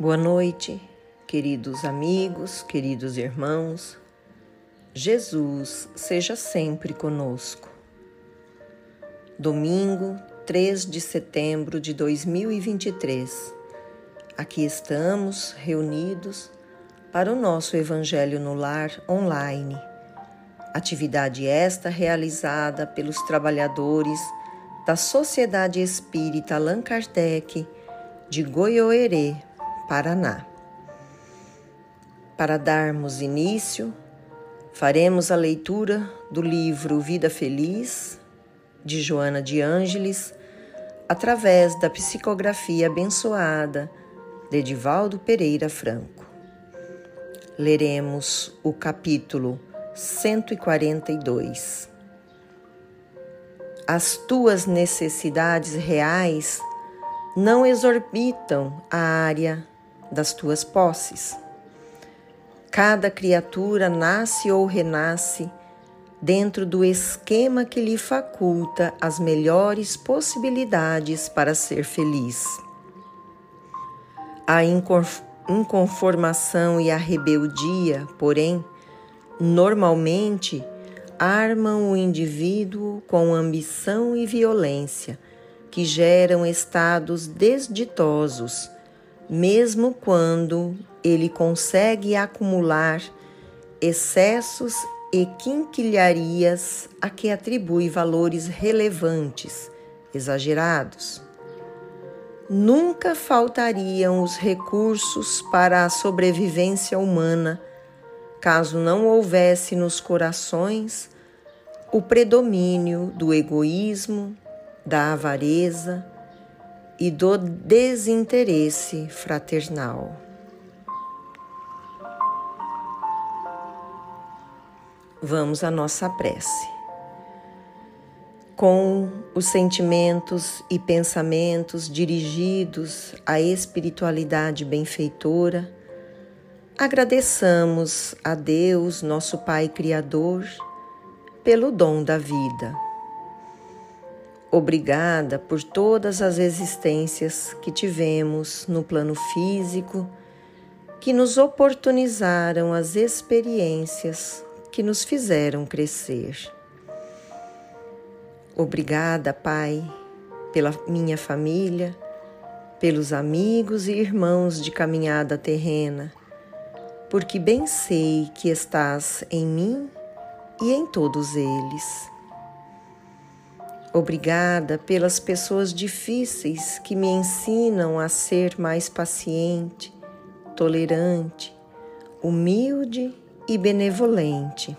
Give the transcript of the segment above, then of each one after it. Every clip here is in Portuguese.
Boa noite, queridos amigos, queridos irmãos. Jesus seja sempre conosco. Domingo, 3 de setembro de 2023. Aqui estamos reunidos para o nosso Evangelho no Lar online. Atividade esta realizada pelos trabalhadores da Sociedade Espírita Allan Kardec de Goiôerê, Paraná. Para darmos início, faremos a leitura do livro Vida Feliz, de Joana de Ângeles, através da psicografia abençoada de Edivaldo Pereira Franco. Leremos o capítulo 142. As tuas necessidades reais não exorbitam a área das tuas posses. Cada criatura nasce ou renasce dentro do esquema que lhe faculta as melhores possibilidades para ser feliz. A inconformação e a rebeldia, porém, normalmente armam o indivíduo com ambição e violência, que geram estados desditosos mesmo quando ele consegue acumular excessos e quinquilharias a que atribui valores relevantes, exagerados. Nunca faltariam os recursos para a sobrevivência humana, caso não houvesse nos corações o predomínio do egoísmo, da avareza, e do desinteresse fraternal. Vamos à nossa prece. Com os sentimentos e pensamentos dirigidos à espiritualidade benfeitora, agradeçamos a Deus, nosso Pai Criador, pelo dom da vida Obrigada por todas as existências que tivemos no plano físico, que nos oportunizaram as experiências que nos fizeram crescer. Obrigada, Pai, pela minha família, pelos amigos e irmãos de caminhada terrena, porque bem sei que estás em mim e em todos eles. Obrigada pelas pessoas difíceis que me ensinam a ser mais paciente, tolerante, humilde e benevolente.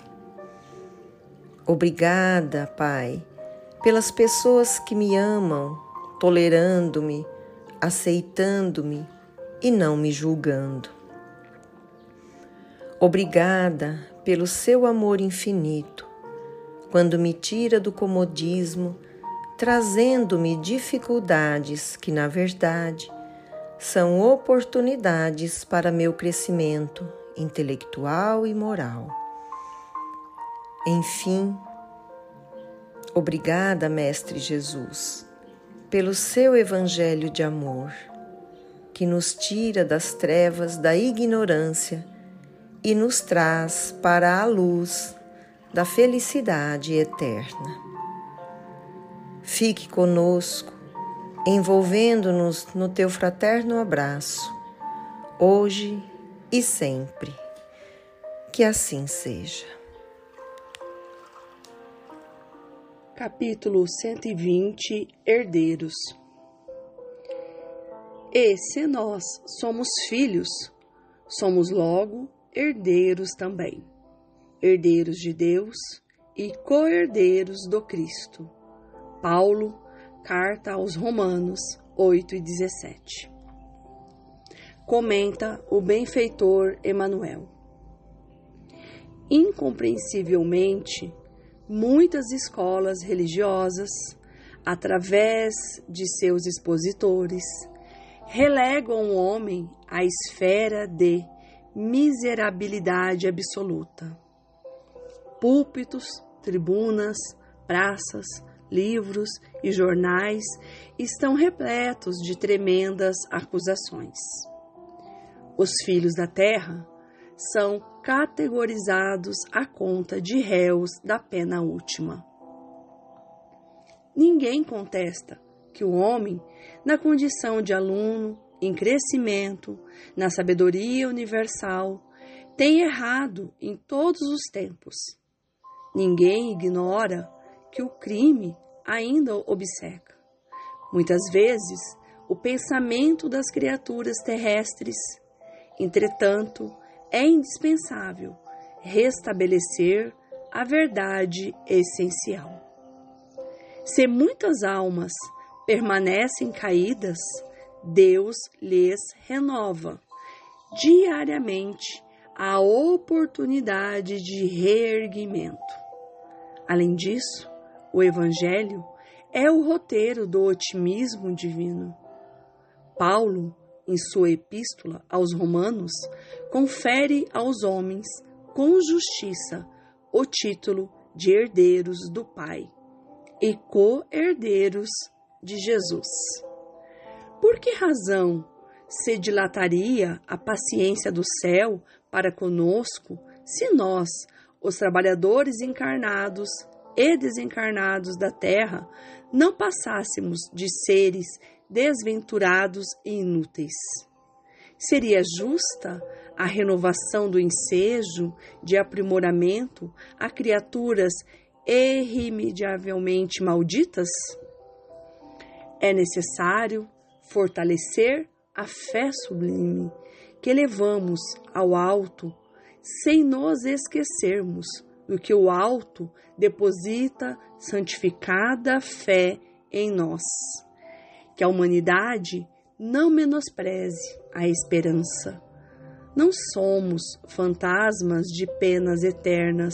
Obrigada, Pai, pelas pessoas que me amam, tolerando-me, aceitando-me e não me julgando. Obrigada pelo seu amor infinito quando me tira do comodismo, trazendo-me dificuldades que, na verdade, são oportunidades para meu crescimento intelectual e moral. Enfim, obrigada, Mestre Jesus, pelo seu Evangelho de amor, que nos tira das trevas da ignorância e nos traz para a luz da felicidade eterna. Fique conosco, envolvendo-nos no teu fraterno abraço, hoje e sempre. Que assim seja. Capítulo 120 Herdeiros E se nós somos filhos, somos logo herdeiros também herdeiros de Deus e co-herdeiros do Cristo. Paulo, carta aos Romanos 8 e 17. Comenta o benfeitor Emanuel. Incompreensivelmente, muitas escolas religiosas, através de seus expositores, relegam o homem à esfera de miserabilidade absoluta púlpitos, tribunas, praças, livros e jornais estão repletos de tremendas acusações. Os filhos da terra são categorizados à conta de réus da pena última. Ninguém contesta que o homem, na condição de aluno, em crescimento, na sabedoria universal, tem errado em todos os tempos. Ninguém ignora que o crime ainda obceca. Muitas vezes, o pensamento das criaturas terrestres, entretanto, é indispensável restabelecer a verdade essencial. Se muitas almas permanecem caídas, Deus lhes renova diariamente a oportunidade de reerguimento. Além disso, o Evangelho é o roteiro do otimismo divino. Paulo, em sua epístola aos Romanos, confere aos homens com justiça o título de herdeiros do Pai e co-herdeiros de Jesus. Por que razão se dilataria a paciência do céu para conosco se nós, os trabalhadores encarnados e desencarnados da terra, não passássemos de seres desventurados e inúteis? Seria justa a renovação do ensejo de aprimoramento a criaturas irremediavelmente malditas? É necessário fortalecer a fé sublime que levamos ao alto, sem nos esquecermos do que o alto deposita santificada fé em nós. Que a humanidade não menospreze a esperança. Não somos fantasmas de penas eternas,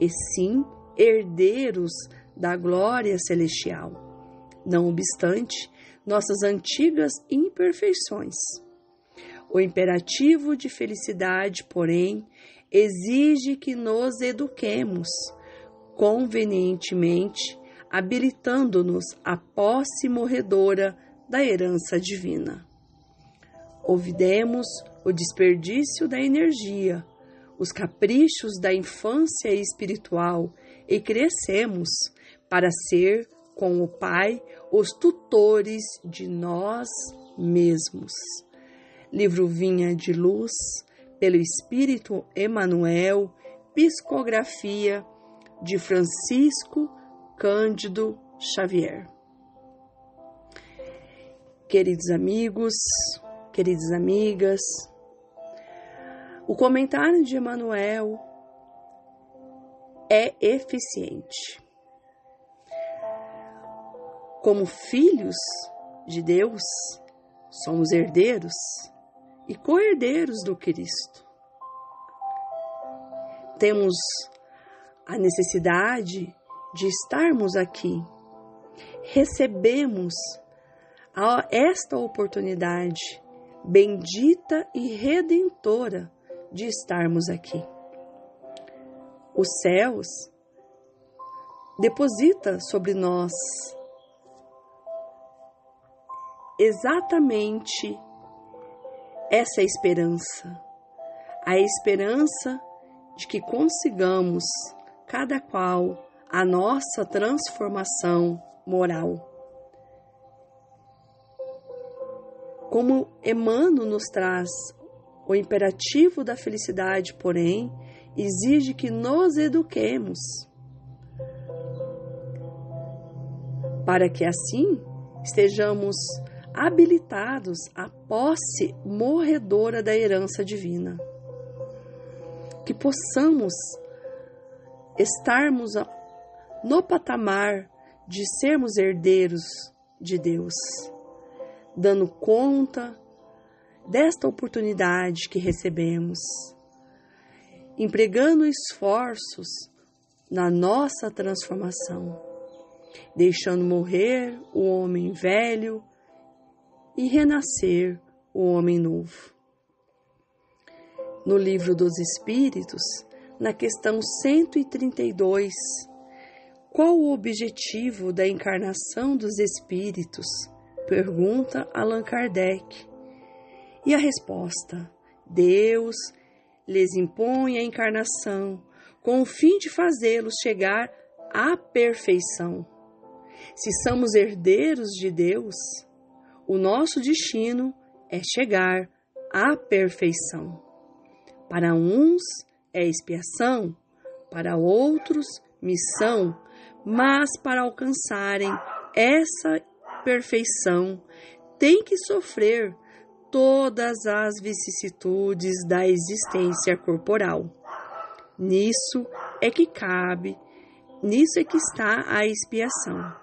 e sim herdeiros da glória celestial. Não obstante nossas antigas imperfeições. O imperativo de felicidade, porém, exige que nos eduquemos convenientemente, habilitando-nos à posse morredora da herança divina. Ouvidemos o desperdício da energia, os caprichos da infância espiritual e crescemos para ser, com o Pai, os tutores de nós mesmos. Livro Vinha de Luz, pelo Espírito Emanuel, psicografia de Francisco Cândido Xavier. Queridos amigos, queridas amigas, o comentário de Emanuel é eficiente. Como filhos de Deus, somos herdeiros e co-herdeiros do Cristo. Temos a necessidade de estarmos aqui. Recebemos esta oportunidade bendita e redentora de estarmos aqui os céus, deposita sobre nós exatamente essa esperança, a esperança de que consigamos, cada qual, a nossa transformação moral. Como Emmanuel nos traz o imperativo da felicidade, porém, exige que nos eduquemos, para que assim estejamos habilitados à posse morredora da herança divina. Que possamos estarmos no patamar de sermos herdeiros de Deus, dando conta desta oportunidade que recebemos empregando esforços na nossa transformação, deixando morrer o homem velho e renascer o homem novo. No livro dos Espíritos, na questão 132, qual o objetivo da encarnação dos espíritos? Pergunta Allan Kardec. E a resposta: Deus lhes impõe a encarnação com o fim de fazê-los chegar à perfeição. Se somos herdeiros de Deus, o nosso destino é chegar à perfeição. Para uns é expiação, para outros, missão, mas para alcançarem essa perfeição, tem que sofrer todas as vicissitudes da existência corporal. Nisso é que cabe, nisso é que está a expiação.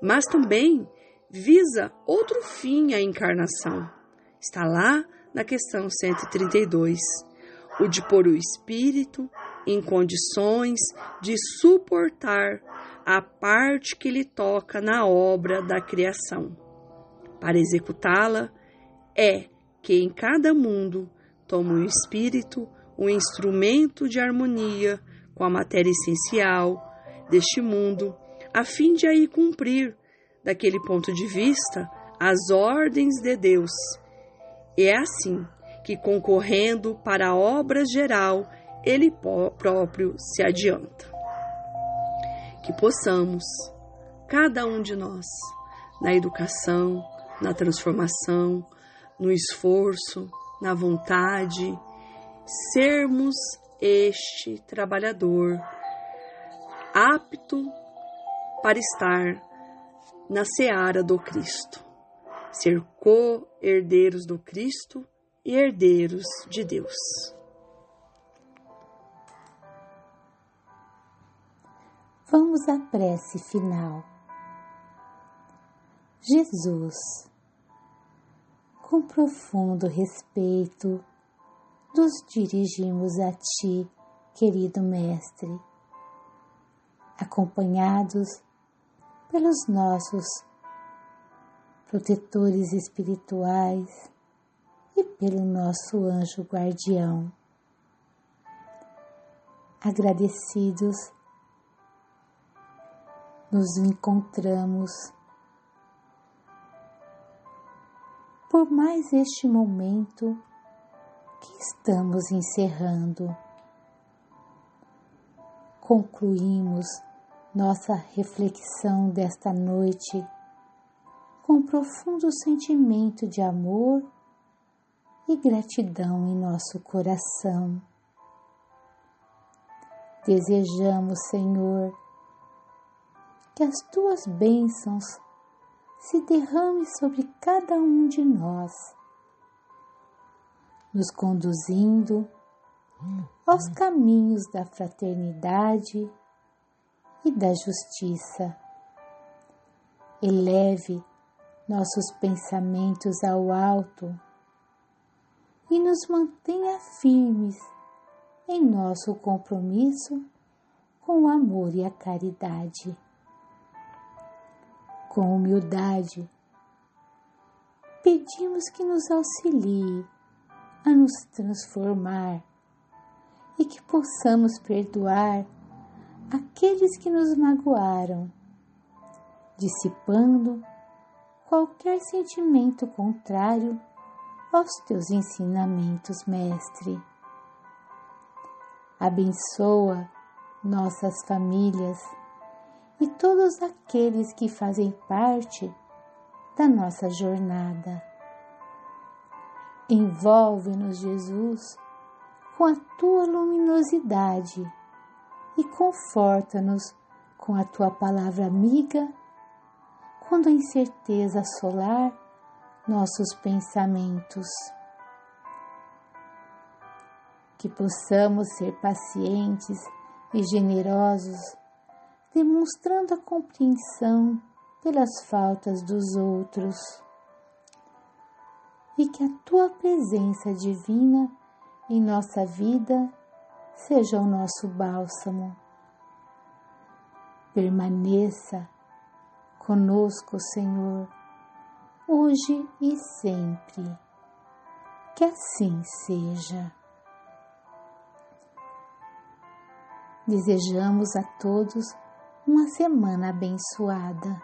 Mas também visa outro fim a encarnação. Está lá na questão 132, o de pôr o espírito em condições de suportar a parte que lhe toca na obra da criação. Para executá-la, é que em cada mundo toma o espírito um instrumento de harmonia com a matéria essencial deste mundo, a fim de aí cumprir, daquele ponto de vista, as ordens de Deus. E é assim que, concorrendo para a obra geral, ele próprio se adianta. Que possamos, cada um de nós, na educação, na transformação, no esforço, na vontade, sermos este trabalhador apto para estar na seara do Cristo, ser co-herdeiros do Cristo e herdeiros de Deus. Vamos à prece final. Jesus, com profundo respeito, nos dirigimos a Ti, querido Mestre, acompanhados pelos nossos protetores espirituais e pelo nosso anjo guardião. Agradecidos nos encontramos por mais este momento que estamos encerrando. Concluímos nossa reflexão desta noite com profundo sentimento de amor e gratidão em nosso coração. Desejamos, Senhor, que as tuas bênçãos se derramem sobre cada um de nós, nos conduzindo aos caminhos da fraternidade e da justiça. Eleve nossos pensamentos ao alto e nos mantenha firmes em nosso compromisso com o amor e a caridade com humildade, pedimos que nos auxilie a nos transformar e que possamos perdoar aqueles que nos magoaram, dissipando qualquer sentimento contrário aos teus ensinamentos, Mestre. Abençoa nossas famílias e todos aqueles que fazem parte da nossa jornada. Envolve-nos, Jesus, com a tua luminosidade e conforta-nos com a tua palavra amiga quando a incerteza assolar nossos pensamentos. Que possamos ser pacientes e generosos demonstrando a compreensão pelas faltas dos outros. E que a tua presença divina em nossa vida seja o nosso bálsamo. Permaneça conosco, Senhor, hoje e sempre. Que assim seja. Desejamos a todos uma semana abençoada.